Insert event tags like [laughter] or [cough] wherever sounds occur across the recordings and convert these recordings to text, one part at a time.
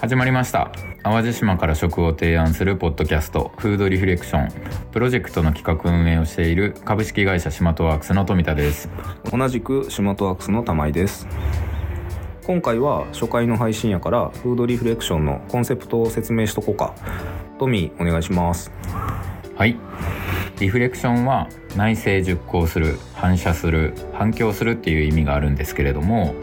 始まりました。淡路島から食を提案するポッドキャストフードリフレクション。プロジェクトの企画運営をしている株式会社シマトワークスの富田です。同じくシマトワークスの玉井です。今回は初回の配信やからフードリフレクションのコンセプトを説明しとこうか。トミーお願いします。はいリフレクションは内省熟考する反射する反響するっていう意味があるんですけれども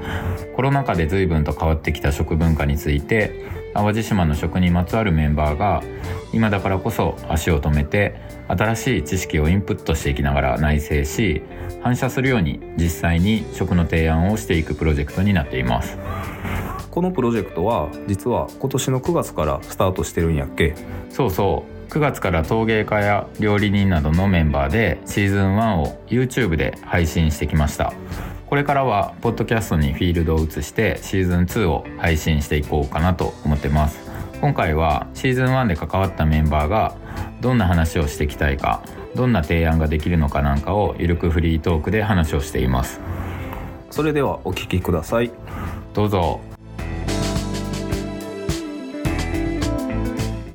コロナ禍で随分と変わってきた食文化について淡路島の食にまつわるメンバーが今だからこそ足を止めて新しい知識をインプットしていきながら内省し反射するように実際に食の提案をしていくプロジェクトになっています。このプロジェクトは実は今年の9月からスタートしてるんやっけ？そうそう9月から陶芸家や料理人などのメンバーでシーズン1を YouTube で配信してきました。これからはポッドキャストにフィールドを移してシーズン2を配信していこうかなと思ってます。今回はシーズン1で関わったメンバーがどんな話をしていきたいかどんな提案ができるのかなんかをゆるくフリートークで話をしています。それではお聞きください。どうぞ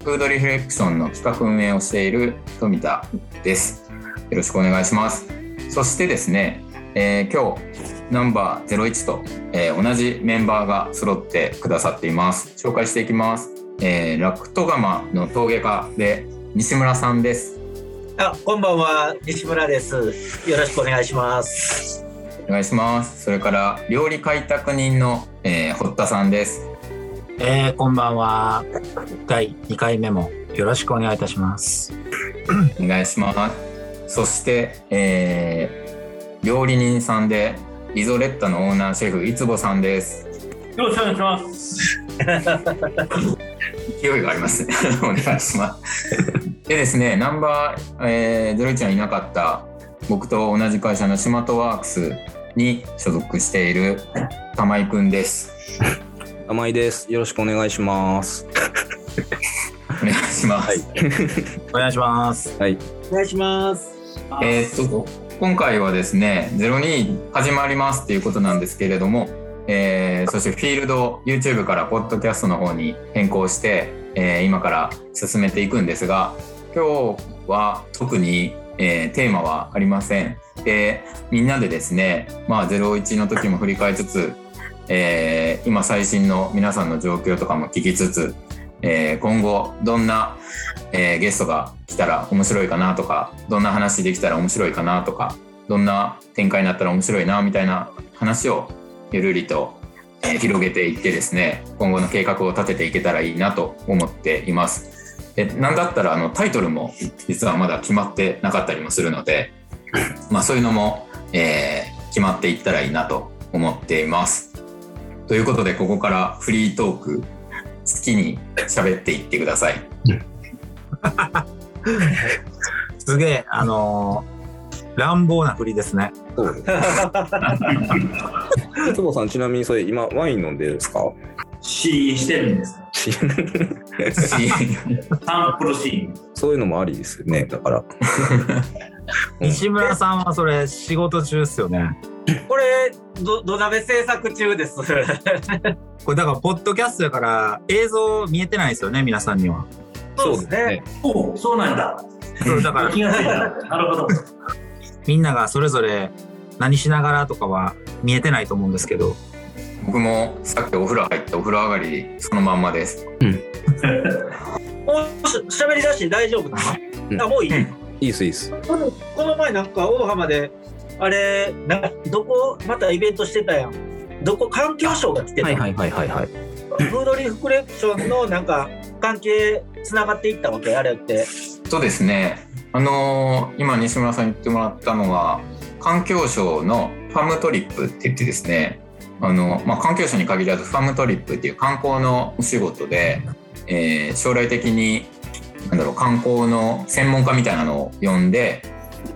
フードリフレクションの企画運営をしている富田です。よろしくお願いします。そしてですね、えー、今日ナンバー01と、えー、同じメンバーが揃ってくださっています。紹介していきます、えー、ラクトガマの陶芸家で西村さんです。あ、こんばんは、西村です。よろしくお願いします。お願いします。それから料理開拓人の、えー、堀田さんですえー、こんばんは。第2回目もよろしくお願いいたします。お願いしますそして、えー、料理人さんでリゾレッタのオーナーシェフいつぼさんですよろしくお願いします。勢いがありますね [laughs] お願いしますでですねナンバー、えー、01にいなかった僕と同じ会社のシマトワークスに所属している玉井くんです玉井ですよろしくお願いしますお願いします、お願いします。はいお願いします。えーっと今回はですね02始まりますっていうことなんですけれども、えーそしてフィールド YouTube からポッドキャストの方に変更して、えー今から進めていくんですが今日は特に、えーテーマはありません。でみんなでですね、まあ、01の時も振り返りつつ、えー今最新の皆さんの状況とかも聞きつつ、えー今後どんな、えーゲストが来たら面白いかなとかどんな話できたら面白いかなとかどんな展開になったら面白いなみたいな話をゆるりと、えー広げていってですね今後の計画を立てていけたらいいなと思っています。でなんだったらあのタイトルも実はまだ決まってなかったりもするので、まあ、そういうのも、えー決まっていったらいいなと思っています。ということでここからフリートーク好きに喋っていってください。すげえ、あのー乱暴な振りですね。そういつぼさんちなみにそれ今ワイン飲んでるんですか？シーンしてるんです。サンプルシーン。そういうのもありですよねだから [laughs] 西村さんはそれ仕事中っすよね。[clears throat] これ、ど、土鍋制作中です。[laughs] これだから、ポッドキャストだから映像見えてないですよね、皆さんには。そうですね。おそうなんだ。そうだから、気がついた。なるほど。[laughs] みんながそれぞれ何しながらとかは見えてないと思うんですけど、僕もさっきお風呂入ってお風呂上がりそのまんまです。もう [laughs] し喋り出して大丈夫な？うんのあ、もういい、うんいいっすいいっすこのこの前なんか大浜で、あれ、などこ、またイベントしてたやん。どこ環境省が来てた、はいはいはいはいはいフードリフレクションのなんか関係つながっていったわけ？あれって。そうですね。あのー今西村さん言ってもらったのは環境省のファムトリップって言ってですねあの、まあ、環境省に限らずファムトリップっていう観光のお仕事で、えー将来的になんだろう観光の専門家みたいなのを呼んで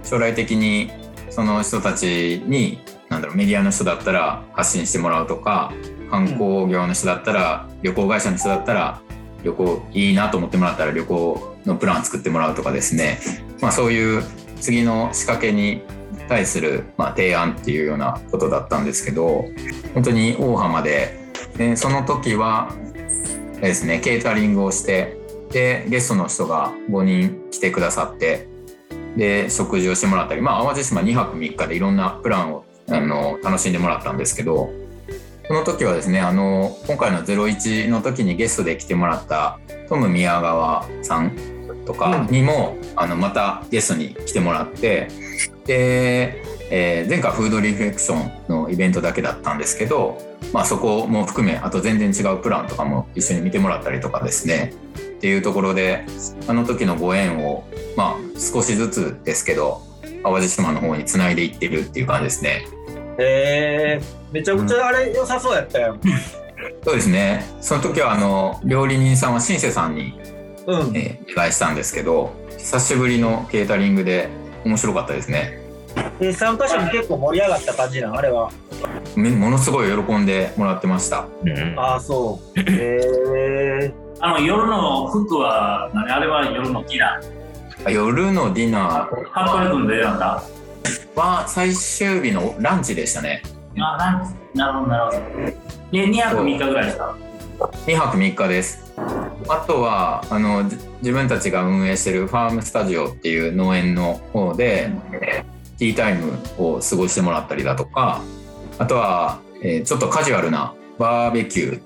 将来的にその人たちになんだろうメディアの人だったら発信してもらうとか観光業の人だったら旅行会社の人だったら旅行いいなと思ってもらったら旅行のプラン作ってもらうとかですね、まあ、そういう次の仕掛けに対する、ま、提案っていうようなことだったんですけど本当に大浜で。でその時はですねケータリングをしてでゲストの人が5人来てくださってで食事をしてもらったりまあ淡路島2泊3日でいろんなプランをあの楽しんでもらったんですけどその時はですねあの今回の『01』の時にゲストで来てもらったトム宮川さんとかにも、あのまたゲストに来てもらってで、えー前回フードリフレクションのイベントだけだったんですけど、まあ、そこも含めあと全然違うプランとかも一緒に見てもらったりとかですねっていうところであの時のご縁を、まあ、少しずつですけど淡路島の方につないでいってるっていう感じですね。へえめちゃくちゃあれ良さそうやったよ。[laughs] そうですねその時はあの料理人さんはシンセさんに、うん。えーお願いしたんですけど久しぶりのケータリングで面白かったですねで参加者も結構盛り上がった感じなのあれは。めものすごい喜んでもらってましたうんああそう。へえ。あの、夜の服は、何あれは夜のディナー。あ夜のディナーハットレ君で選んだは最終日のランチでしたねあ、なんなるほど、なるほど。で、2泊3日ぐらいした？2泊3日ですあとはあのじ自分たちが運営してるファームスタジオっていう農園の方でティータイムを過ごしてもらったりだとかあとは、えーちょっとカジュアルなバーベキュ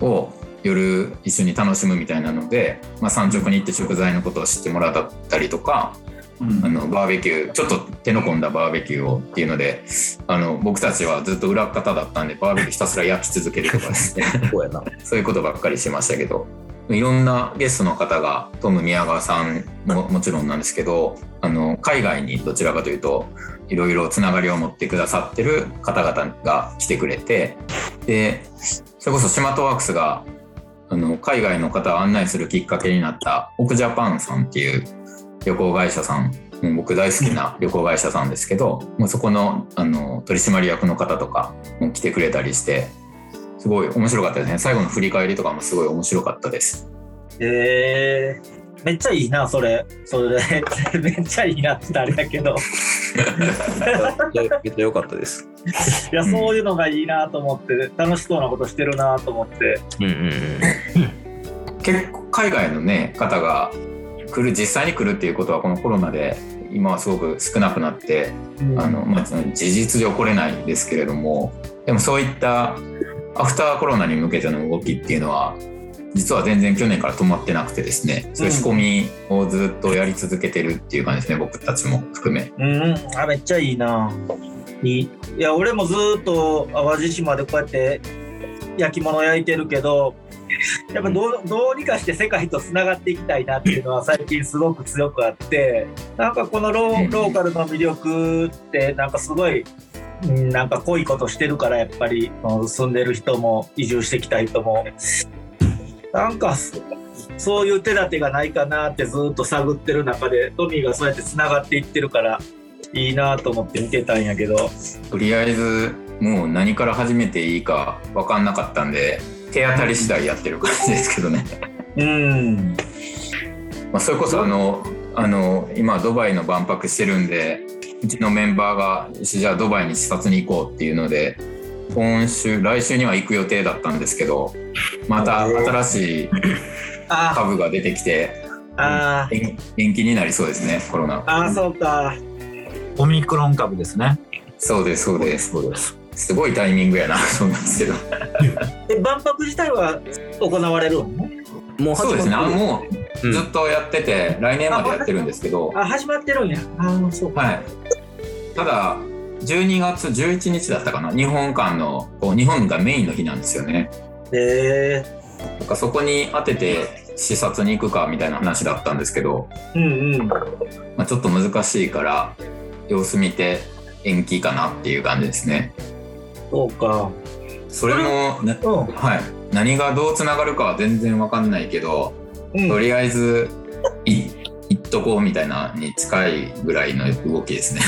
ーを夜一緒に楽しむみたいなので、まあ、産直に行って食材のことを知ってもらったりとかうん。あのバーベキューちょっと手の込んだバーベキューをっていうのであの僕たちはずっと裏方だったんでバーベキューひたすら焼き続けるとかですね。[laughs] そうやな。そういうことばっかりしてましたけど。いろんなゲストの方がトム宮川さんももちろんなんですけどあの海外にどちらかというといろいろつながりを持ってくださってる方々が来てくれてでそれこそシマトワークスがあの海外の方を案内するきっかけになったオクジャパンさんっていう旅行会社さんもう僕大好きな旅行会社さんですけど、もうそこのあの取締役の方とかも来てくれたりしてすごい面白かったですね。最後の振り返りとかもすごい面白かったです。へえ。めっちゃいいなそれ。それ [laughs] めっちゃいいなってあれやけど。めっちゃ良かったですいやそういうのがいいなと思って楽しそうなことしてるなと思って。うんうんうん結構海外のね方が来る実際に来るっていうことはこのコロナで今はすごく少なくなってあの、まあ、事実上来れないんですけれどもでもそういったアフターコロナに向けての動きっていうのは実は全然去年から止まってなくてですねそういう仕込みをずっとやり続けてるっていう感じですね僕たちも含め。うん、あめっちゃいいな。いい。いや俺もずーっと淡路島でこうやって焼き物焼いてるけどやっぱどうどうにかして世界とつながっていきたいなっていうのは最近すごく強くあってなんかこのローローカルの魅力ってなんかすごいうんなんか濃いことしてるからやっぱりうん住んでる人も移住してきた人もなんかそそういう手立てがないかなってずっと探ってる中でトミーがそうやってつながっていってるからいいなと思って見てたんやけどとりあえずもう何から始めていいか分かんなかったんで手当たり次第やってる感じですけどね。うんまあ、それこそあのあの今ドバイの万博してるんでうちのメンバーがじゃあドバイに視察に行こうっていうので今週来週には行く予定だったんですけどまた新しいあ株が出てきてあ延延期になりそうですねコロナ。ああそうか。オミクロン株ですね。そうですそうです。そうです。すごいタイミングやな [laughs] そうなんですけど。え万博自体は行われるの？もうそうですねもうずっとやってて来年までやってるんですけど。あ始まってるんや。ああそうか。はい。ただ、12月11日だったかな、日本館の、こう日本がメインの日なんですよね。へえなんかそこに当てて視察に行くかみたいな話だったんですけど、うんうん。まあ、ちょっと難しいから、様子見て延期かなっていう感じですね。そうか。それも、なうん。はい。何がどうつながるかは全然わかんないけど、うん。とりあえず、い [laughs] 行っとこうみたいなに近いぐらいの動きですね。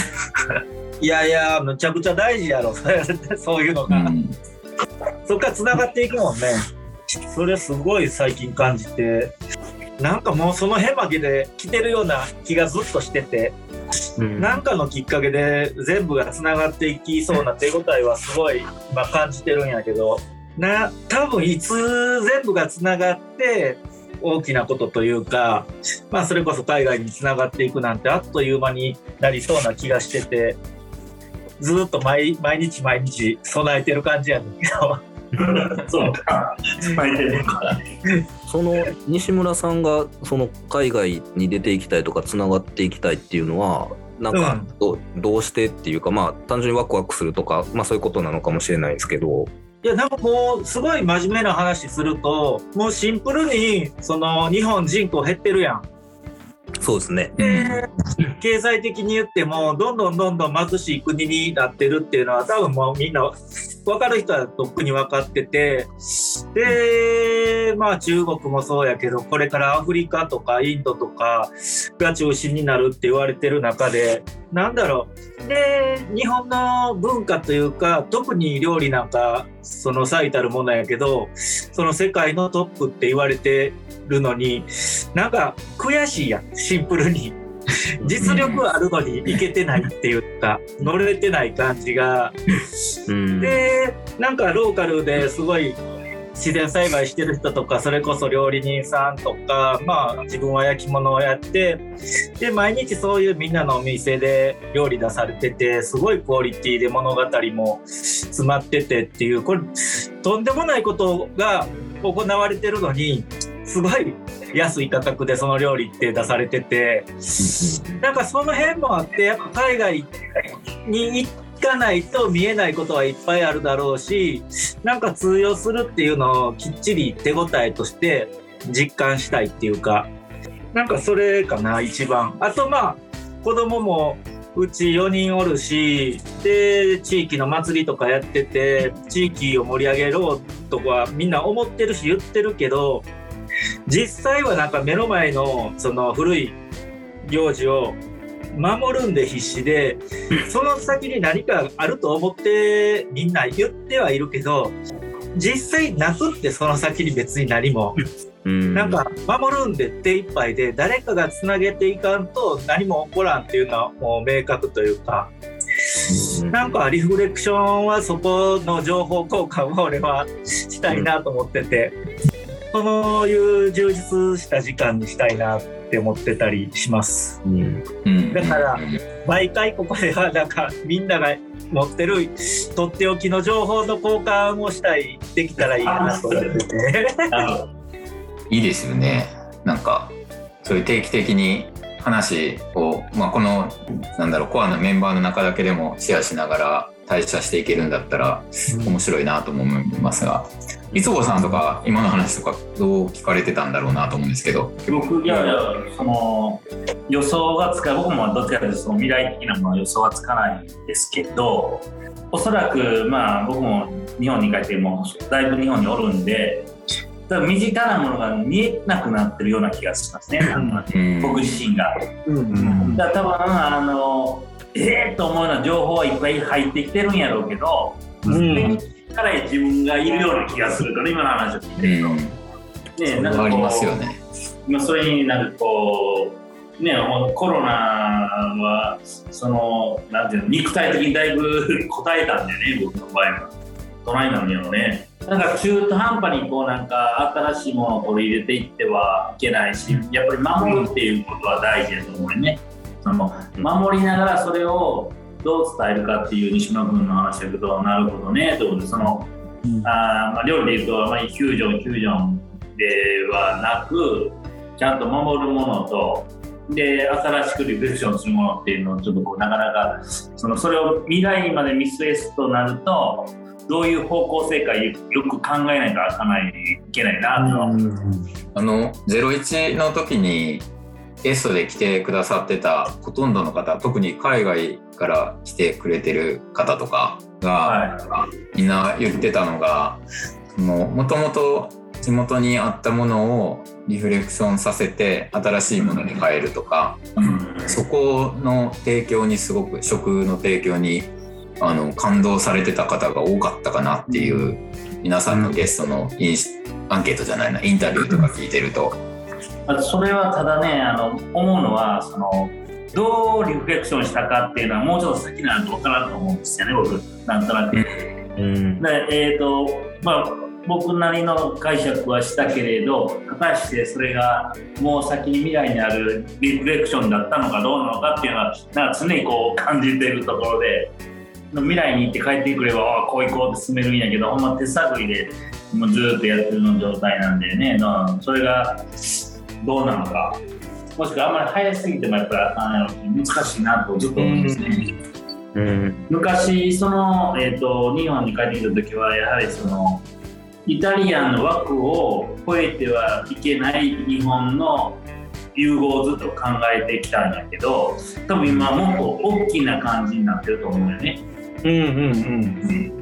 いやいやむちゃくちゃ大事やろ [laughs] そういうのが、うんそっからつながっていくもんね。それすごい最近感じて。なんかもうその辺までで来てるような気がずっとしてて。うん。なんかのきっかけで全部がつながっていきそうな手応えはすごい今感じてるんやけど。な多分いつ全部がつながって大きなことというか、まあ、それこそ海外につながっていくなんてあっという間になりそうな気がしててずっと毎毎日毎日備えてる感じやねんけど。そうか。[laughs] その西村さんがその海外に出ていきたいとかつながっていきたいっていうのはなんかど,、どうしてっていうかまあ単純にワクワクするとか、まあ、そういうことなのかもしれないですけどいや、なんかもう、すごい真面目な話すると、もうシンプルに、その、日本人口減ってるやん。そうですね。で、経済的に言っても、どんどんどんどん貧しい国になってるっていうのは、多分もうみんな、分かる人はとっくに分かってて、で、まあ中国もそうやけど、これからアフリカとかインドとかが中心になるって言われてる中で、なんだろう。で、日本の文化というか、特に料理なんか、その最たるものやけど、その世界のトップって言われてるのに、なんか悔しいやん、シンプルに。実力あるのにいけてないっていうか、乗れてない感じが。うんで、なんかローカルですごい自然栽培してる人とか、それこそ料理人さんとか、まあ自分は焼き物をやって、で、毎日そういうみんなのお店で料理出されてて、すごいクオリティで物語も詰まっててっていう、これ、とんでもないことが行われてるのに、すごい安い価格でその料理って出されてて、なんかその辺もあって、やっぱ海外に行かないと見えないことはいっぱいあるだろうし、なんか通用するっていうのをきっちり手応えとして実感したいっていうか、なんかそれかな、一番。あとまあ、子供もうち4人おるし、で、地域の祭りとかやってて、地域を盛り上げろとかみんな思ってるし言ってるけど、実際はなんか目の前のその古い行事を守るんで必死でその先に何かあると思ってみんな言ってはいるけど実際なくってその先に別に何も。うん。なんか守るんで手一杯で誰かがつなげていかんと何も起こらんっていうのはもう明確というかなんかリフレクションはそこの情報交換を俺はしたいなと思ってて、そういう充実した時間にしたいなって思ってたりします。うんうんだから毎回ここではなんかみんなが持ってるとっておきの情報の交換をしたいできたらいいなと思ってて。いいですよね。なんかそういう定期的に話を、まあ、このなんだろうコアなメンバーの中だけでもシェアしながら対処していけるんだったら面白いなとも思いますが、いつごさんとか今の話とかどう聞かれてたんだろうなと思うんですけど。僕いやいやその予想がつか僕もどっちかというとその未来的なものは予想はつかないんですけどおそらくまあ僕も日本に帰ってもうだいぶ日本におるんで身近なものが見えなくなってるような気がしますね、うん僕自身が。うんだから多分あのええー、と思うような情報はいっぱい入ってきてるんやろうけど、うんから自分がいるような気がするから今の話を聞いてると。うん、ねなんかこうありますよね。まあ、それになんかこう、ね、コロナは、その、なんていうの、肉体的にだいぶ答えたんだよね、僕の場合は。隣なのよね。なんか中途半端にこうなんか新しいものを取り入れていってはいけないし、やっぱり守るっていうことは大事だと思うよね。その守りながらそれをどう伝えるかっていう西野君の話を聞くと、なるほどね、ということで、その、あーまあ、料理で言うと、まあ、フュージョン、フュージョンではなく、ちゃんと守るものと、で、新しくリフレクションするものっていうのをちょっとこう、なかなか、その、それを未来まで見据えすとなると、どういう方向性かよよく考えないとあかないいけないなと。は思う。あの01の時にゲストで来てくださってたほとんどの方特に海外から来てくれてる方とかが、はみんな言ってたのがもともと地元にあったものをリフレクションさせて新しいものに変えるとか、そこの提供にすごく食の提供にあの感動されてた方が多かったかなっていう皆さんのゲストのインアンケートじゃないなインタビューとか聞いてると。あとそれはただねあの思うのはそのどうリフレクションしたかっていうのはもうちょっと先になると分からんと思うんですよね僕なんとなく。うん。でえーとまあ、僕なりの解釈はしたけれど果たしてそれがもう先に未来にあるリフレクションだったのかどうなのかっていうのはなんか常にこう感じてるところで未来に行って帰ってくればこう行こうって進めるんやけどほんま手探りでもうずっとやってるの状態なんでねそれがどうなのかもしくはあんまり早すぎてもやっぱりあかんやろし難しいなとずっと思うんですね。うん。昔その、えー、と日本に帰ってきた時はやはりそのイタリアンの枠を超えてはいけない日本の融合をずっと考えてきたんやけど多分今もっと大きな感じになってると思うよね。うんうん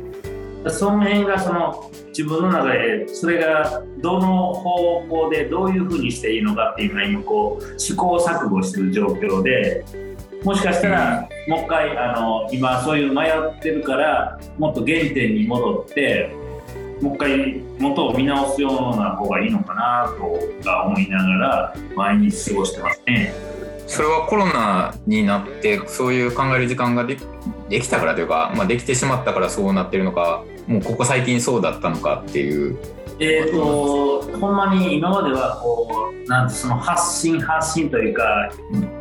その辺がその自分の中でそれがどの方向でどういうふうにしていいのかっていうのは今こう試行錯誤してる状況でもしかしたらもう一回あの今そういう迷ってるからもっと原点に戻ってもう一回元を見直すような方がいいのかなとか思いながら毎日過ごしてますね。それはコロナになってそういう考える時間がでできたからというか、まあ、できてしまったからそうなってるのかもうここ最近そうだったのかっていう。えー、とほんまに今まではこうなんてその発信発信というか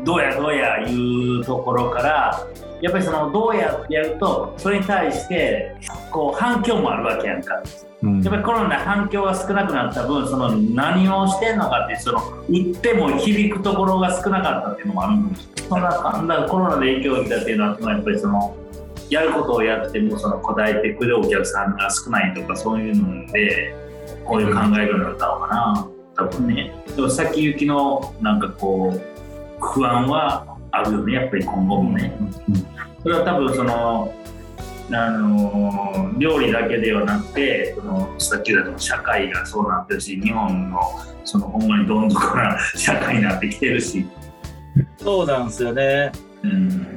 どうやどうやいうところからやっぱりそのどうやってやるとそれに対してこう反響もあるわけやんか。うん。やっぱりコロナで反響が少なくなった分その何をしてんのかってその売っても響くところが少なかったっていうのもある。ん。ですそんなだからコロナで影響を受けたっていうのはやっぱりそのやることをやってもその答えてくれるお客さんが少ないとかそういうのでこういう考え方だったのかな。多分ね。でも先行きのなんかこう不安はあるよね。やっぱり今後もね。それは多分そのあの料理だけではなくてそのさっき言った社会がそうなってるし日本のそのほんまにどん底な社会になってきてるし、そうなんですよね。うん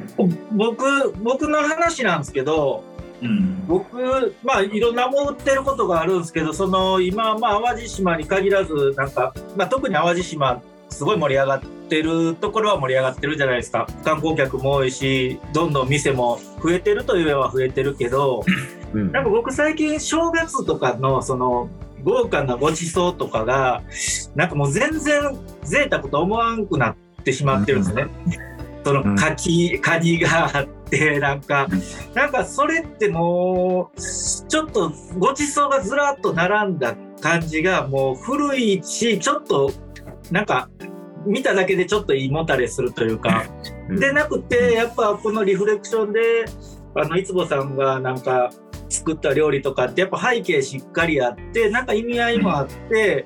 僕僕の話なんですけどうん。僕まあいろんな思ってることがあるんですけどその今まあ淡路島に限らずなんか、まあ、特に淡路島すごい盛り上がってるところは盛り上がってるじゃないですか。観光客も多いしどんどん店も増えてるといえば増えてるけどうん。なんか僕最近正月とかのその豪華なごちそうとかがなんかもう全然贅沢と思わんくなってしまってるんですね。そのカキ、カニがあってなんかなんかそれってもうちょっとごちそうがずらっと並んだ感じがもう古いしちょっとなんか見ただけでちょっと胃もたれするというか。でなくてやっぱこのリフレクションであのいつぼさんがなんか作った料理とかってやっぱ背景しっかりあってなんか意味合いもあって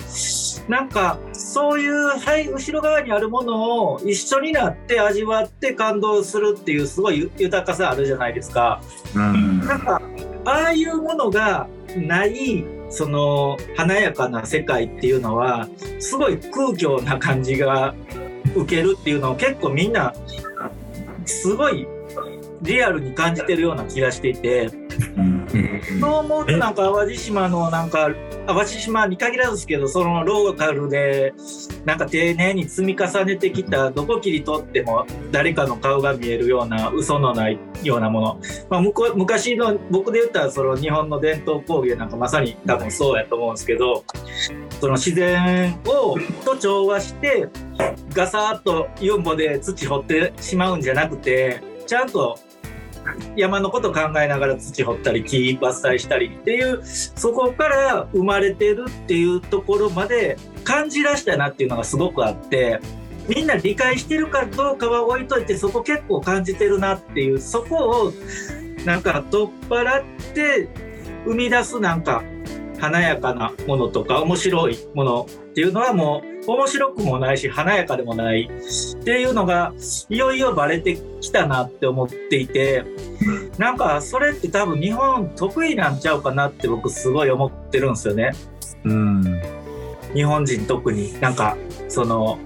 なんかそういう、はい、後ろ側にあるものを一緒になって味わって感動するっていうすごい豊かさあるじゃないですか。うん。なんかああいうものがないその華やかな世界っていうのはすごい空虚な感じが受けるっていうのを結構みんなすごいリアルに感じてるような気がしていて。うんそう思うとなんか淡路島のなんか淡路島に限らずですけどそのローカルでなんか丁寧に積み重ねてきたどこ切り取っても誰かの顔が見えるような嘘のないようなもの、まあ、昔の僕で言ったらその日本の伝統工芸なんかまさに多分そうやと思うんですけどその自然をと調和してガサッとユンボで土掘ってしまうんじゃなくてちゃんと山のこと考えながら土掘ったり木伐採したりっていうそこから生まれてるっていうところまで感じらしたなっていうのがすごくあってみんな理解してるかどうかは置いといてそこ結構感じてるなっていうそこをなんか取っ払って生み出すなんか華やかなものとか面白いものっていうのはもう面白くもないし華やかでもないっていうのがいよいよバレてきたなって思っていてなんかそれって多分日本得意なんちゃうかなって僕すごい思ってるんですよね。うん。日本人特になんかその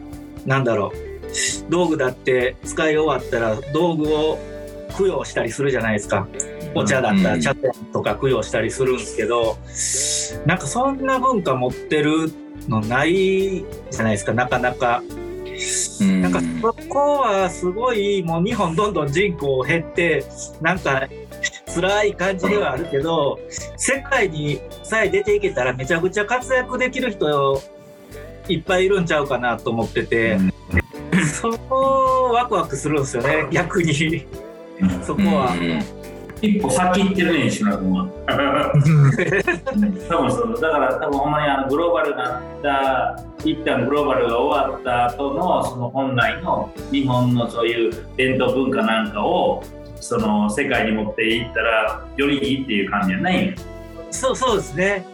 なんだろう道具だって使い終わったら道具を供養したりするじゃないですか。お茶だったら茶店とか供養したりするんですけどなんかそんな文化持ってるのないじゃないですか。なかなか。うん。なんかそこはすごいもう日本どんどん人口減ってなんかす辛い感じではあるけど世界にさえ出ていけたらめちゃくちゃ活躍できる人いっぱいいるんちゃうかなと思ってて、うん。そこワクワクするんですよね逆に。そこは。うん一歩先行ってるね石村君は多分 [laughs] そうだから多分ほんまにあのグローバルなった一旦グローバルが終わった後のその本来の日本のそういう伝統文化なんかをその世界に持っていったらよりいいっていう感じじゃないそうそうですね。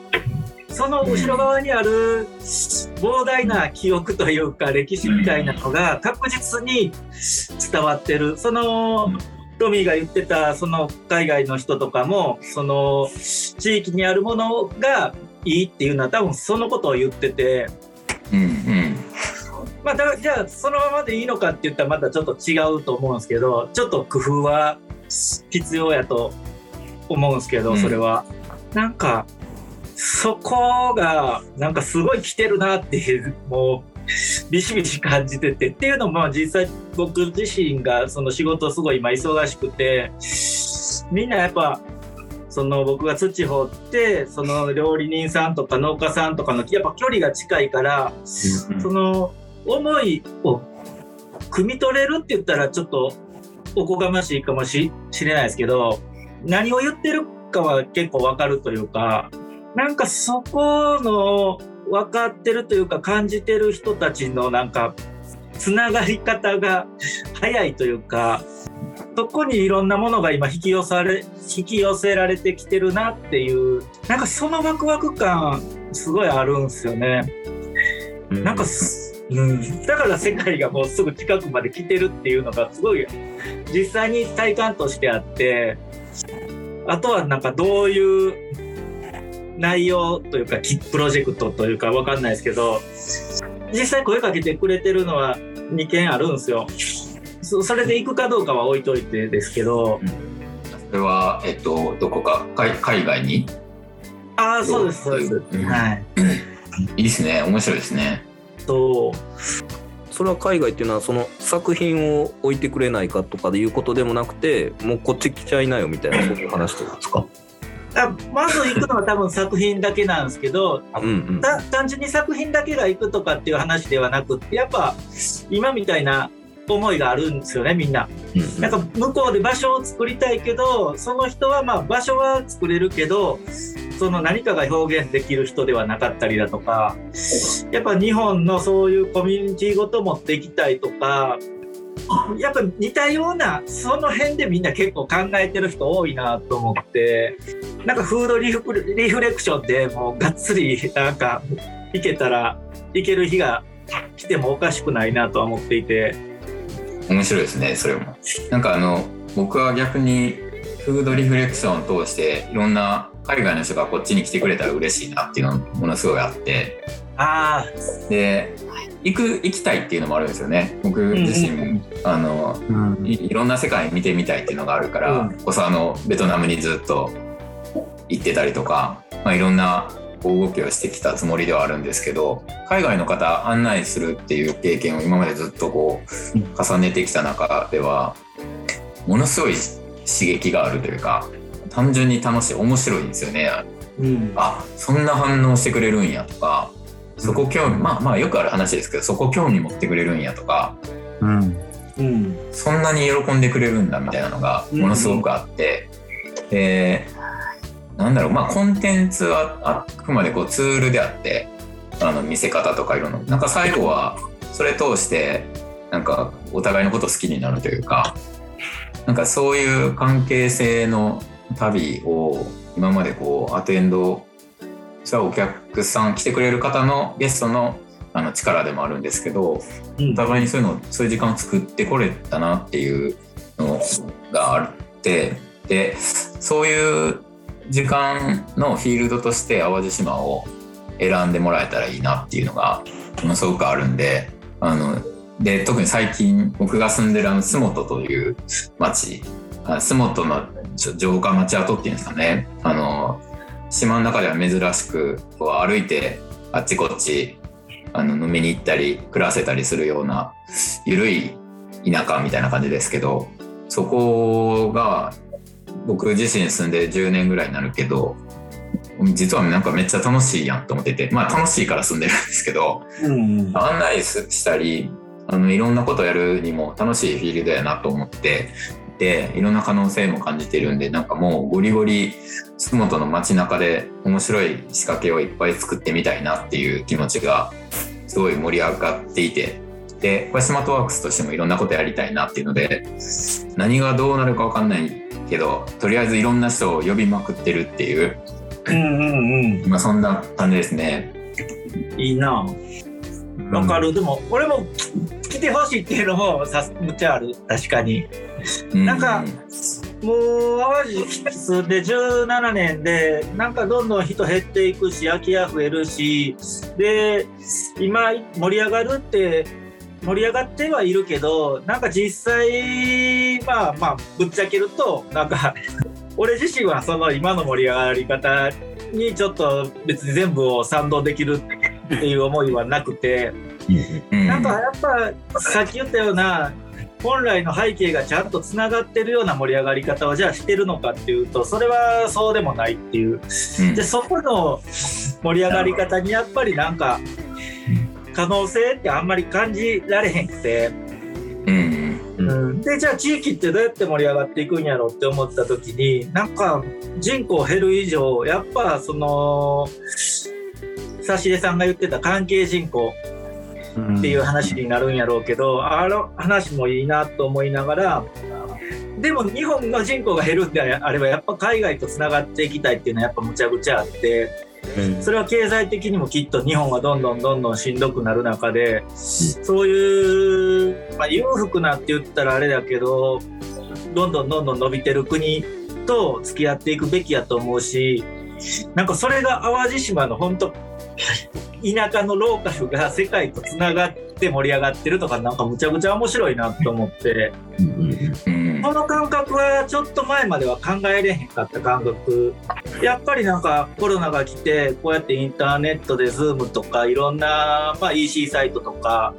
その後ろ側にある膨大な記憶というか歴史みたいなのが確実に伝わってる。そのトミーが言ってたその海外の人とかもその地域にあるものがいいっていうのは多分そのことを言ってて、うんうん。まあ、だじゃあそのままでいいのかって言ったらまたちょっと違うと思うんですけどちょっと工夫は必要やと思うんですけどそれは、なんかそこがなんかすごい来てるなってもう [laughs] ビシビシ感じてて。っていうのもまあ実際僕自身がその仕事すごい今忙しくてみんなやっぱその僕が土掘ってその料理人さんとか農家さんとかのやっぱ距離が近いからその思いを汲み取れるって言ったらちょっとおこがましいかもししれないですけど何を言ってるかは結構わかるというかなんかそこの分かってるというか感じてる人たちのなんかつながり方が早いというかそこにいろんなものが今引き寄せられ引き寄せられてきてるなっていうなんかそのワクワク感すごいあるんですよね。なんかす、うん、だから世界がもうすぐ近くまで来てるっていうのがすごい実際に体感としてあってあとはなんかどういう内容というかきプロジェクトというかわかんないですけど実際声かけてくれてるのは2件あるんですよ。そそれで行くかどうかは置いといてですけど。それはえっとどこか？海海外に？ああそうですそうです。うん。はい。いいですね。面白いですね。そうそれは海外っていうのはその作品を置いてくれないかとかでいうことでもなくてもうこっち来ちゃいなよみたいなそういう話とですか？あまず行くのは多分作品だけなんですけどうんうん。た単純に作品だけが行くとかっていう話ではなくってやっぱ今みたいな思いがあるんですよねみんな。うん。なんか向こうで場所を作りたいけどその人はまあ場所は作れるけどその何かが表現できる人ではなかったりだとかやっぱ日本のそういうコミュニティごと持っていきたいとかやっぱ似たようなその辺でみんな結構考えてる人多いなと思ってなんかフードリフリフレクションでもうがっつりなんかいけたらいける日が来てもおかしくないなとは思っていて。面白いですねそれも。なんかあの僕は逆にフードリフレクションを通していろんな海外の人がこっちに来てくれたら嬉しいなっていうのものすごいあって。あで行く行きたいっていうのもあるんですよね。僕自身も、あのうん。いいろんな世界見てみたいっていうのがあるから、うん。こそあのベトナムにずっと行ってたりとか、まあ、いろんな動きをしてきたつもりではあるんですけど海外の方案内するっていう経験を今までずっとこう重ねてきた中ではものすごい刺激があるというか単純に楽しい面白いんですよね。うん。あそんな反応してくれるんやとかそこ興味まあまあよくある話ですけどそこ興味持ってくれるんやとかうん。うんそんなに喜んでくれるんだみたいなのがものすごくあって、でなんだろうまあコンテンツはあくまでこうツールであってあの見せ方とかいろんななんか最後はそれ通してなんかお互いのこと好きになるというかなんかそういう関係性の旅を今までこうアテンドしたお客さん来てくれる方のゲストのあの力でもあるんですけどうん。お互いにそういうのそういう時間を作ってこれたなっていうのがあってでそういう時間のフィールドとして淡路島を選んでもらえたらいいなっていうのがものすごくあるんであので特に最近僕が住んでるあの洲本という町洲本の城下町跡っていうんですかね。あの島の中では珍しくこう歩いてあっちこっちあの飲みに行ったり暮らせたりするような緩い田舎みたいな感じですけどそこが僕自身住んで10年ぐらいになるけど実はなんかめっちゃ楽しいやんと思ってて。まあ楽しいから住んでるんですけどうん案内したりあのいろんなことやるにも楽しいフィールドやなと思ってでいろんな可能性も感じてるんでなんかもうゴリゴリ洲本の街中で面白い仕掛けをいっぱい作ってみたいなっていう気持ちがすごい盛り上がっていて。でこれスマートワークスとしてもいろんなことやりたいなっていうので何がどうなるか分かんないけどとりあえずいろんな人を呼びまくってるっていう、うんうんまあ、そんな感じですね。うんいいな。わかる、でも俺もき来てほしいっていうのもさむっちゃある。確かに。うなんかもう淡路住んで17年でなんかどんどん人減っていくし空き家増えるしで今盛り上がるって盛り上がってはいるけどなんか実際まあまあぶっちゃけるとなんか [laughs] 俺自身はその今の盛り上がり方にちょっと別に全部を賛同できるっていう思いはなくて。うんなんかやっぱさっき言ったような本来の背景がちゃんとつながってるような盛り上がり方はじゃあしてるのかっていうとそれはそうでもないっていううんでそこの盛り上がり方にやっぱりなんか可能性ってあんまり感じられへんくて、うんうん、でじゃあ地域ってどうやって盛り上がっていくんやろって思った時になんか人口減る以上やっぱその差出さんが言ってた関係人口っていう話になるんやろうけど、あの話もいいなと思いながらでも日本の人口が減るんであればやっぱ海外とつながっていきたいっていうのはやっぱむちゃくちゃあってそれは経済的にもきっと日本はどんどんどんどんしんどくなる中でそういう、まあ、裕福なって言ったらあれだけどどんどんどんどん伸びてる国と付き合っていくべきやと思うしなんかそれが淡路島の本当田舎のローカルが世界とつながって盛り上がってるとかなんかむちゃくちゃ面白いなと思って。うん。この感覚はちょっと前までは考えれへんかった感覚。やっぱりなんかコロナが来てこうやってインターネットで Zoom とかいろんな、まあ、EC サイトとか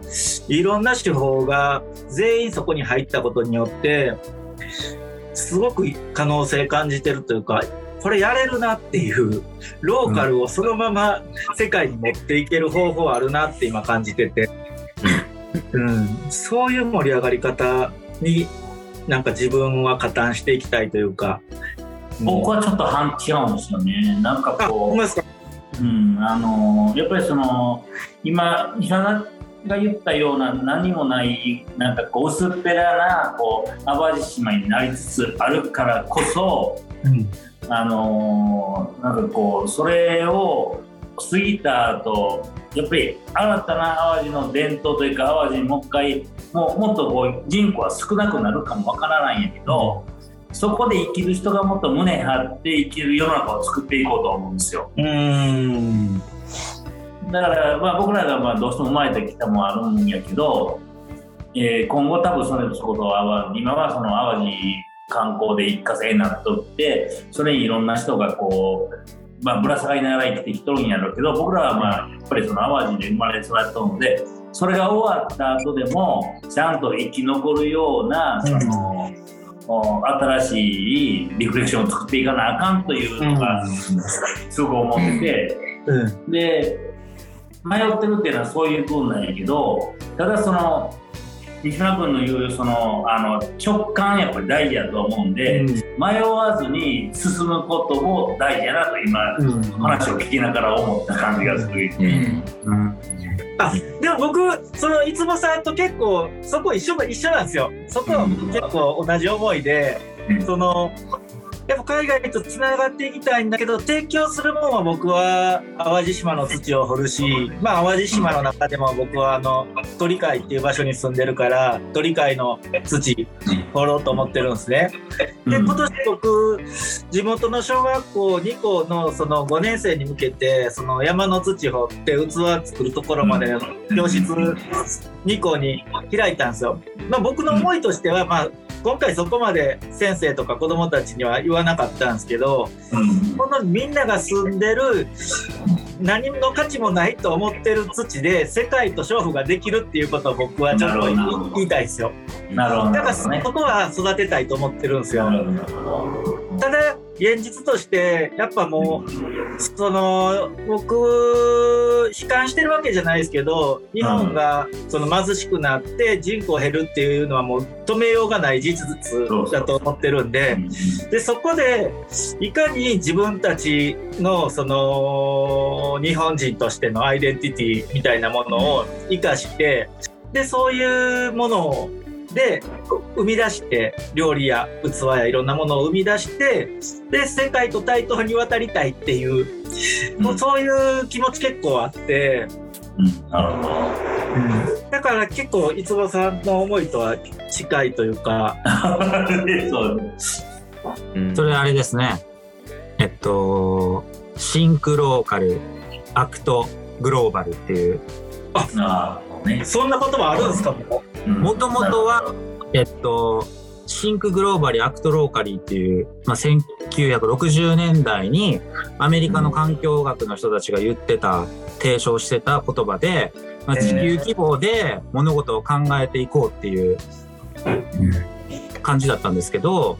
いろんな手法が全員そこに入ったことによってすごく可能性感じてるというかこれやれるなっていうローカルをそのまま世界に持っていける方法あるなって今感じてて、うん、そういう盛り上がり方になんか自分は加担していきたいというか。僕はちょっと反違うんですよね。なんかこ。う、うん、あのやっぱりその今石原が言ったような何もないなんかこう薄っぺらなこう淡路島になりつつあるからこそうん。あのなんかこうそれを過ぎた後やっぱり新たな淡路の伝統というか淡路にもう一回もうもっとこう人口は少なくなるかもわからないんやけどそこで生きる人がもっと胸張って生きる世の中を作っていこうと思うんですようん。だからまあ僕らがまあどうしても生まれてきたもあるんやけど、えー今後多分それこそは今はその淡路観光で一過性になっとってそれにいろんな人がこう、まあ、ぶら下がりながら生きてきとるんやろうけど僕らはまあやっぱりその淡路で生まれ育ったのでそれが終わった後でもちゃんと生き残るようなその、お新しいリフレクションを作っていかなあかんというのがすごく思ってて。うん。で迷ってるっていうのはそういう分なんやけどただその西村君の言うそのあの直感やっぱり大事やと思うんで、迷わずに進むことも大事やなと今、うん。話を聞きながら思った感じがする。うん。あでも僕そのいつもさんと結構そこ一緒一緒なんですよ。そこは僕結構同じ思いで、うん。そのやっぱ海外とつながっていきたいんだけど提供するものは僕は淡路島の土を掘るしまあ淡路島の中でも僕はあの鳥海っていう場所に住んでるから鳥海の土掘ろうと思ってるんですね。でうん今年僕地元の小学校2校のその5年生に向けてその山の土掘って器作るところまで教室2校に開いたんですよ。まあ、僕の思いとしては、まあ、今回そこまで先生とか子どもたちには言わなかったんですけどうんこのみんなが住んでる何の価値もないと思ってる土で世界と勝負ができるっていうことを僕はちょっと言いたいですよ。なるほどだからそこは育てたいと思ってるんですよ。ただ現実としてやっぱもうその僕悲観してるわけじゃないですけど日本がその貧しくなって人口減るっていうのはもう止めようがない事実だと思ってるんででそこでいかに自分たちのその日本人としてのアイデンティティみたいなものを生かしてでそういうものをで生み出して料理や器やいろんなものを生み出してで世界と対等に渡りたいっていう、うん、もうそういう気持ち結構あって、うん、なるほど、うん、だから結構いつもさんの思いとは近いというか。[laughs] それあれですね。えっとシンクローカルact global っていう。ああ、ね、そんな言葉あるんですか？ももともとは、えっと、 think globally、act locally っていう、まあ、1960年代にアメリカの環境学の人たちが言ってた、提唱してた言葉で、まあ、地球規模で物事を考えていこうっていう感じだったんですけど、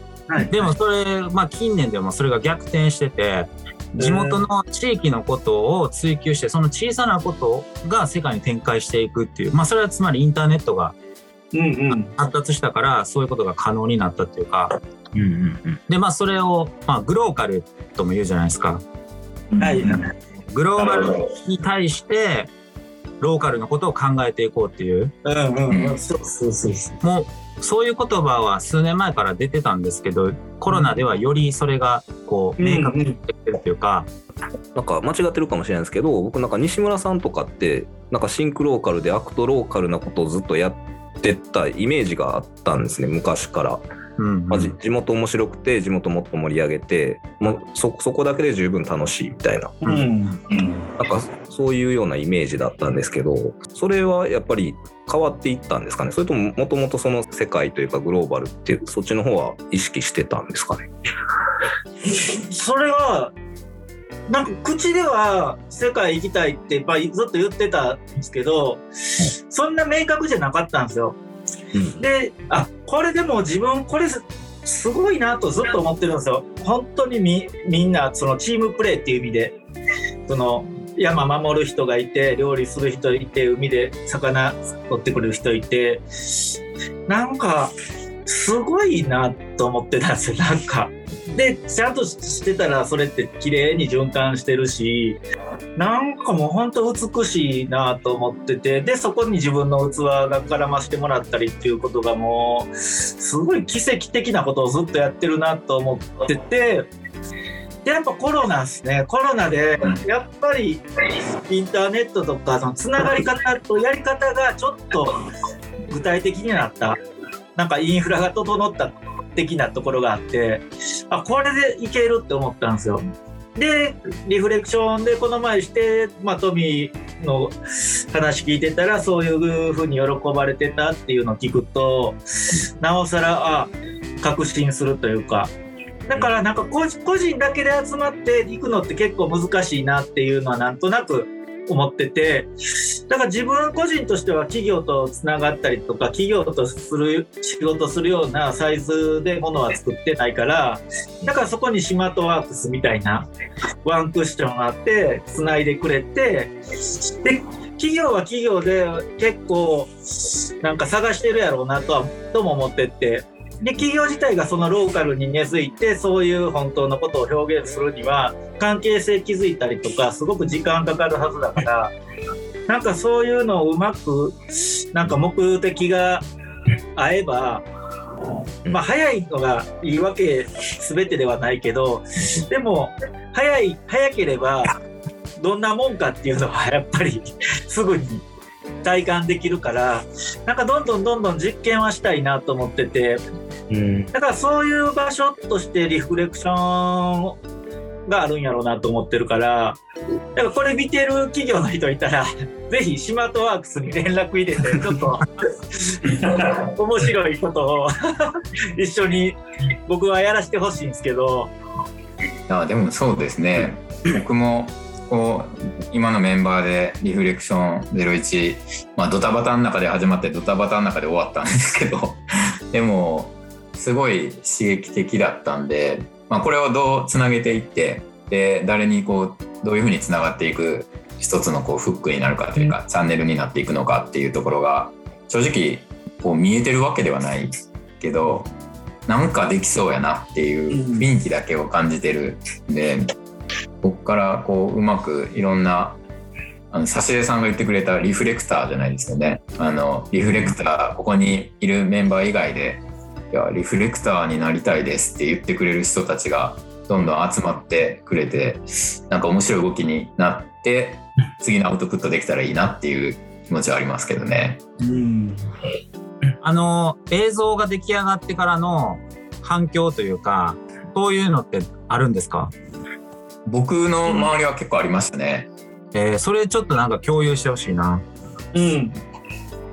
でもそれ、まあ、近年でもそれが逆転してて、地元の地域のことを追求してその小さなことが世界に展開していくっていう、まあ、それはつまりインターネットがうんうん、発達したからそういうことが可能になったっていうか、うんうんうん、でまあそれを、まあ、グローカルとも言うじゃないですか。はい、グローバルに対してローカルのことを考えていこうっていう。もうそういう言葉は数年前から出てたんですけどコロナではよりそれがこう明確になってきてるっていうか、なんか間違ってるかもしれないですけど僕なんか西村さんとかってなんかシンクローカルでアクトローカルなことをずっとやってたイメージがあったんですね昔から。うんうん。まあ、地元面白くて地元もっと盛り上げてもうそそこだけで十分楽しいみたいな、うんうん、なんかそういうようなイメージだったんですけどそれはやっぱり変わっていったんですかね？それとももともとその世界というかグローバルってそっちの方は意識してたんですかね？それはなんか口では世界行きたいってずっと言ってたんですけど、そんな明確じゃなかったんですよ。うん、で、あ、これでも自分これすごいなとずっと思ってるんですよ。本当にみみんなそのチームプレーっていう意味で、その山守る人がいて、料理する人いて、海で魚取ってくれる人いて、なんかすごいなと思ってたんですよ。なんかでちゃんとしてたらそれって綺麗に循環してるしなんかもうほんと美しいなと思っててでそこに自分の器が絡ませてもらったりっていうことがもうすごい奇跡的なことをずっとやってるなと思ってて。でやっぱコロナですねコロナでやっぱりインターネットとかそのつながり方とやり方がちょっと具体的になったなんかインフラが整った的なところがあってあこれでいけるって思ったんですよ。でリフレクションでこの前して、まあ、トミーの話聞いてたらそういうふうに喜ばれてたっていうのを聞くとなおさらあ確信するというかだからなんか個人だけで集まっていくのって結構難しいなっていうのはなんとなく思っててだから自分個人としては企業とつながったりとか企業とする仕事するようなサイズでものは作ってないからだからそこにスマトワークスみたいなワンクッションがあってつないでくれてで企業は企業で結構なんか探してるやろうなとはとも思ってって。で企業自体がそのローカルに根付いてそういう本当のことを表現するには関係性築いたりとかすごく時間かかるはずだから [laughs] なんかそういうのをうまくなんか目的が合えばまあ早いのがいいわけ全てではないけどでも早い早ければどんなもんかっていうのはやっぱりすぐに体感できるからなんかどんどんどんどん実験はしたいなと思ってて、だからそういう場所としてリフレクションがあるんやろうなと思ってるからだからこれ見てる企業の人いたら [laughs] ぜひスマートワークスに連絡入れてちょっと [laughs] 面白いことを [laughs] 一緒に僕はやらせてほしいんですけど。いやでもそうですね僕もこう今のメンバーでリフレクション01、まあ、ドタバタの中で始まってドタバタの中で終わったんですけどでもすごい刺激的だったんでまあ、これをどうつなげていってで誰にこうどういうふうにつながっていく一つのこうフックになるかというか、チャンネルになっていくのかっていうところが正直こう見えてるわけではないけどなんかできそうやなっていう雰囲気だけを感じてるんで、ここからこううまくいろんなあの挿絵さんが言ってくれたリフレクターじゃないですよね。あのリフレクターここにいるメンバー以外で「いやリフレクターになりたいです」って言ってくれる人たちがどんどん集まってくれてなんか面白い動きになって [laughs] 次のアウトプットできたらいいなっていう気持ちはありますけどね。うん。あの、映像が出来上がってからの反響というか、そういうのってあるんですか？僕の周りは結構ありましたね。えーそれちょっとなんか共有してほしいな。うん。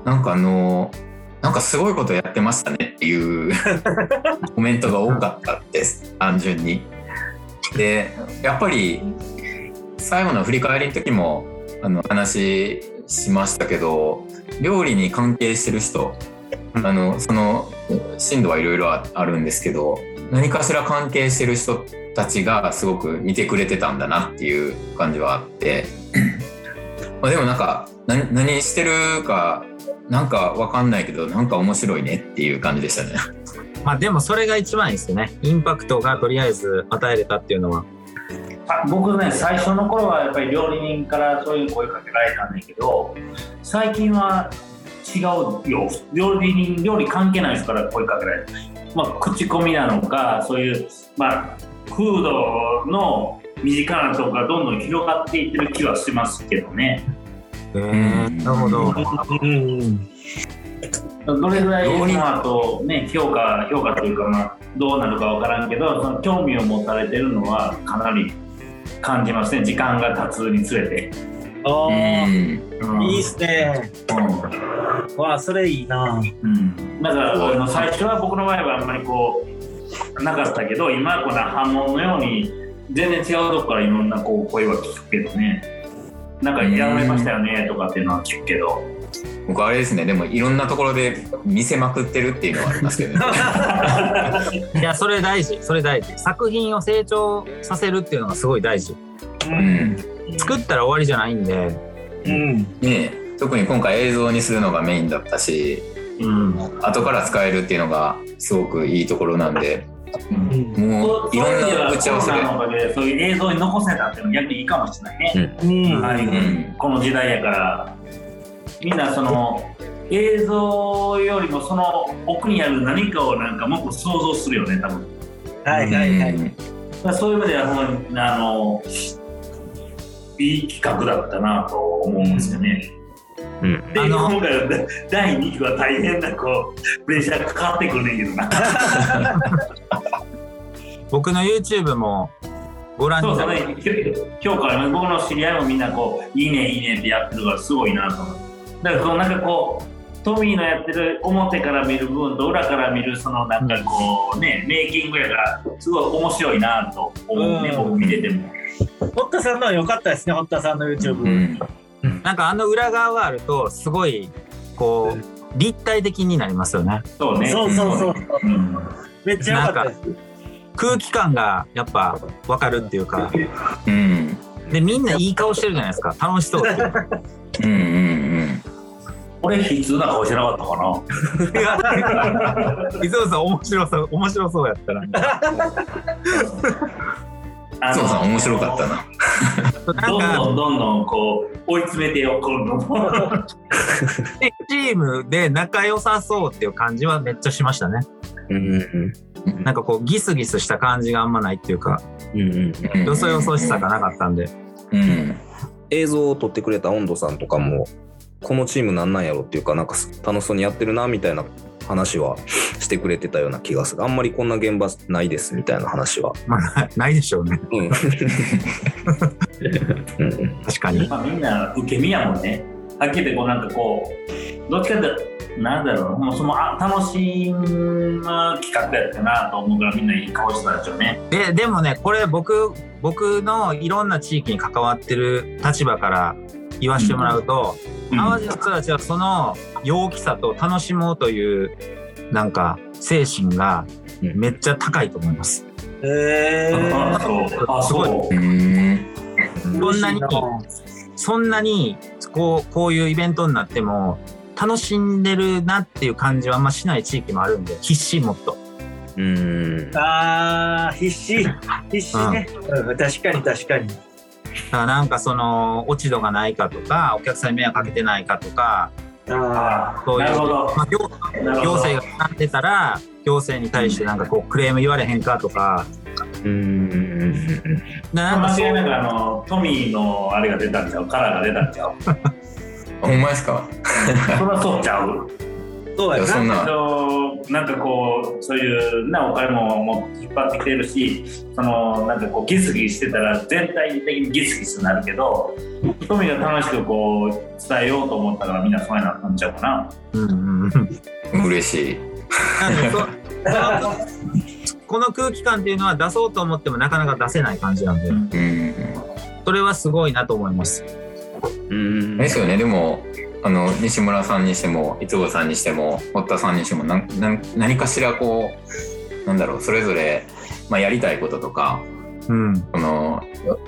なんかあのなんかすごいことやってましたねっていう [laughs] コメントが多かったです。単純に。でやっぱり最後の振り返りの時もあの話しましたけど料理に関係してる人あのその進度はいろいろああるんですけど何かしら関係してる人たちがすごく見てくれてたんだなっていう感じはあって。まあでもなんか何何してるかなんかわかんないけどなんか面白いねっていう感じでしたね。[laughs] まあでもそれが一番いいですよね。インパクトがとりあえず与えれたっていうのは。あ僕ね最初の頃はやっぱり料理人からそういう声かけられたんだけど最近は違うよ料理人料理関係ない人から声かけられる、まあ、口コミなのかそういう、まあ、フードの身近なとこがどんどん広がっていってる気はしますけどねへえなるほど。うん。どれぐらいその後ね評価評価というかまあどうなるかわからんけどその興味を持たれてるのはかなり感じますね時間が経つにつれて。ああ、うんうんいいっすね。わあ、それいいな。うん、だからあの最初は僕の場合はあんまりこうなかったけど今はこの波紋のように全然違うとこからいろんなこう声は聞くけどねなんかやられましたよねとかっていうのは聞くけど僕あれですねでもいろんなところで見せまくってるっていうのはありますけどね。[laughs] いや、それ大事。それ大事。作品を成長させるっていうのがすごい大事。うん作ったら終わりじゃないんで。うん。ねえ特に今回映像にするのがメインだったしうん。後から使えるっていうのがすごくいいところなんでうん。もういろんな打ち合わせでコロナのおかげでそういう映像に残せたっていうのは逆にいいかもしれないね、うん。はいうん。この時代やからみん。なその映像よりもその奥にある何かをなん。かもっと想像するよね多分はいはいはい。うん。そういう意味ではほん。あのいい企画だったなと思うん。ですよね。うん。であの今回は第2期は大変なこうプレッシャーかかってくるねんけどな。[laughs] 僕の YouTube もご覧になる。ね評価あります僕の知り合いもみんなこういいねいいねってやってるからすごいなと思う。だからこうなんかこうトミーのやってる表から見る部分と裏から見るそのなんかこうねメイキングやからすごい面白いなと思うね、うん僕見てても。堀田さんのは良かったですね、堀田さんの YouTube。うんなんかあの裏側があると、すごい、こう、立体的になりますよね。そうね。そうそうそう。うんめっちゃ良かったです。空気感がやっぱ分かるっていうか。うんで、みんないい顔してるじゃないですか。楽しそうっていうか。うんうんな顔してなかったかな。磯野さん面白そう、面白そうやったら。[laughs] あそうさん面白かったな。どんどんどんどんこう追い詰めてよ今度も。チームで仲良さそうっていう感じはめっちゃしましたね。うんうんなんかこう、ギスギスした感じがあんまないっていうか、うんうんうんよそよそしさがなかったんで。うん映像を撮ってくれた温度さんとかもこのチームなんなんやろっていうかなんか楽しそうにやってるなみたいな話はしてくれてたような気がするあんまりこんな現場ないですみたいな話は、まあ、ないでしょうね。うん [laughs] うんうん確かに。まあみんな受け身やもんね。はっきり言ってこうなんかこうどっちかってなんだろうもうそのあ楽しむ企画やったなと思うからみんないい顔してたでしょうね。で、でもね、これ僕、僕のいろんな地域に関わってる立場から言わせてもらうと、うん淡路の人たちはその陽気さと楽しもうという、なんか、精神がめっちゃ高いと思います。えあー、そうあそうーんそんなにそんなにこうこういうイベントになっても楽しんでるなっていう感じはあんましない地域もあるんで必死もっと。うん。あー、必死。必死ね。うん、確かに確かに。だからなんかその落ち度がないかとかお客さんに迷惑かけてないかとかああそういうなるほど。まあ、行行政が絡んでたら行政に対してなんかこうクレーム言われへんかとか。うん。ななんかそう間違いなくあのトミーのあれが出たんちゃう？カラーが出たんちゃう？[laughs] ほんまですか？そりゃそうちゃう？ーそうやな。いやそんなあのなんかこうそういうなお金もも引っ張ってきてるしそのなんかこうギスギスしてたら全体的にギスギスになるけどトミーが楽しくこう伝えようと思ったからみんなそうやなったんちゃうかなうんうんうん嬉しいこの空気感っていうのは出そうと思ってもなかなか出せない感じなんでうんそれはすごいなと思います。うん。ですよねでもあの西村さんにしてもいつごさんにしても堀田さんにしてもなんなん何かしらこうなんだろうそれぞれ、まあ、やりたいこととかうん。この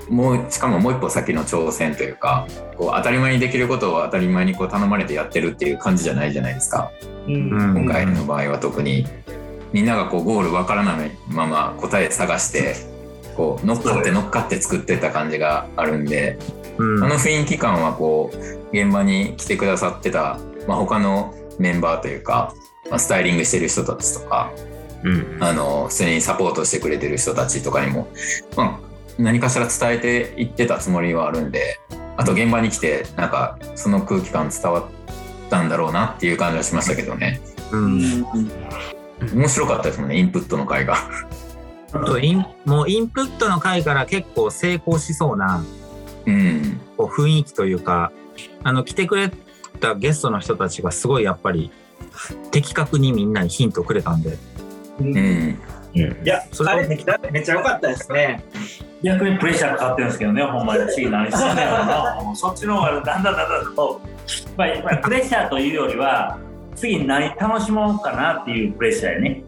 もうしかももう一歩先の挑戦というかこう当たり前にできることを当たり前にこう頼まれてやってるっていう感じじゃないじゃないですか。うん。うん。今回の場合は特に。みんながこうゴールわからないまま答え探してこう乗っかって乗っかって作ってった感じがあるんでうんあの雰囲気感はこう現場に来てくださってた、まあ、他のメンバーというか、まあ、スタイリングしてる人たちとかうん。あの普通にサポートしてくれてる人たちとかにも、まあ、何かしら伝えていってたつもりはあるんであと現場に来てなんかその空気感伝わったんだろうなっていう感じはしましたけどねうん面白かったですもんねインプットの回が。[laughs] とインもうインプットの回から結構成功しそうなうん。こう雰囲気というかあの来てくれたゲストの人たちがすごいやっぱり的確にみんなにヒントくれたんで。うん。いや、それめっちゃめっちゃ良かったですね。逆にプレッシャーかかってるんですけどねほんまに。次何してんだよなもうそっちの方がだんだんだんだんと、まあ、まあプレッシャーというよりは次何楽しもうかなっていうプレッシャーやね。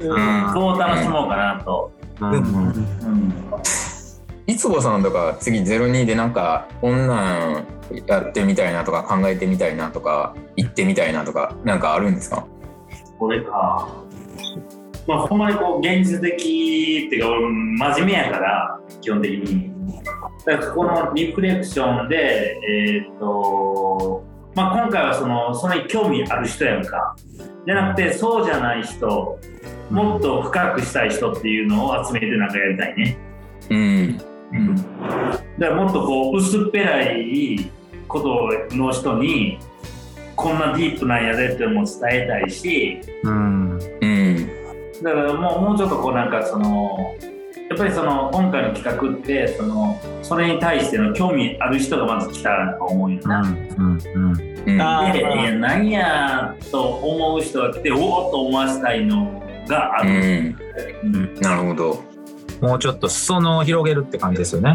うん。どう楽しもうかなと、うん。うんいつぼさんとか次02でなんかこんなんやってみたいなとか考えてみたいなとか行ってみたいなとかなんかあるんですか？これか。まあ、ほんまにこう現実的っていうか俺真面目やから基本的に。だからこのリフレクションでえーっとまあ今回はそのそれに興味ある人やんか。じゃなくてそうじゃない人もっと深くしたい人っていうのを集めてなんかやりたいね。うんうん。だからもっとこう薄っぺらいことの人にこんなディープなんやでっても伝えたいしうん。うん。だからもうもうちょっとこうなんかそのやっぱりその今回の企画ってそのそれに対しての興味ある人がまず来たらと思うよな。うんうんうん。でいや何やと思う人が来ておおっと思わせたいのがあうる。ん。うん。なるほどもうちょっと裾野を広げるって感じですよね。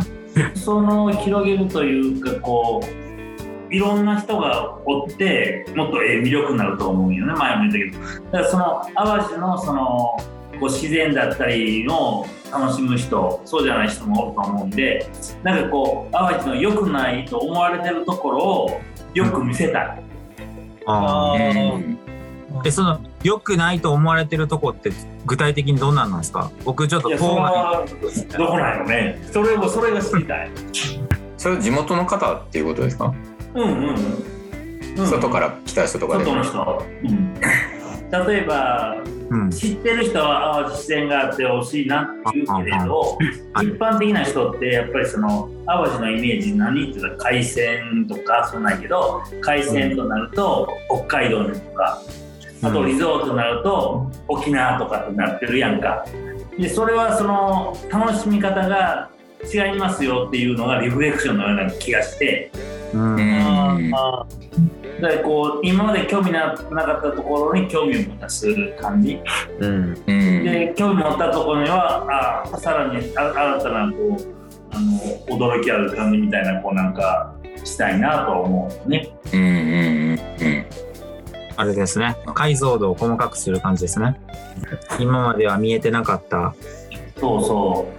その広げるというかこういろんな人がおってもっとええ魅力になると思うよね前も言ったけど。だからその淡路のそのこう自然だったりを楽しむ人そうじゃない人もおると思うんでなんかこう淡路の良くないと思われてるところをよく見せたい、あうあーんー。でその良くないと思われてるとこって具体的にどんなんなんですか？僕ちょっとどこなんよね。それをそれが知りたい。それは地元の方っていうことですか、うんうんうん。外から来た人とかで。も外の人、うん、[laughs] 例えばりうん。知ってる人は淡路自然があってほしいなって言うけれどはい。一般的な人ってやっぱりその淡路のイメージ何って言ったら海鮮とかそうないけど海鮮となると北海道とかあとリゾートとなると沖縄とかってなってるやんか。でそれはその楽しみ方が違いますよっていうのがリフレクションのような気がして。うん。うんあ。だからこう今まで興味ななかったところに興味を持たす感じ。うん。うんで興味持ったところにはあさらにあ新たなこうあの驚きある感じみたいなこうなんかしたいなと思うね。うんうんうんあれですね。解像度を細かくする感じですね。今までは見えてなかったそうそ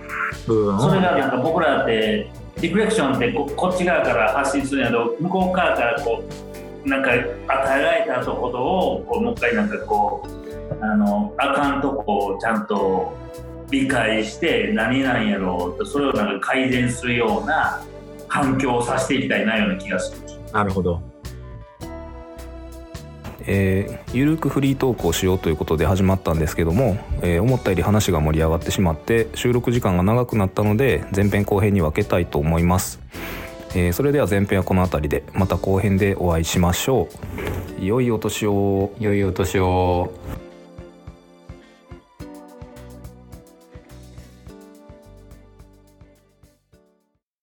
う。部分を。それがなんか僕らってリフレクションってここっち側から発信するんやけど向こう側からこうなんか与えられたことをこうもう一回なんかこうあのあかんとこをちゃんと理解して何なんやろうとそれをなんか改善するような環境をさせていきたいなような気がする。なるほどえーゆるくフリートークをしようということで始まったんですけども、えー思ったより話が盛り上がってしまって収録時間が長くなったので前編後編に分けたいと思います、えーそれでは前編はこの辺りでまた後編でお会いしましょう。良いお年を。良いお年を。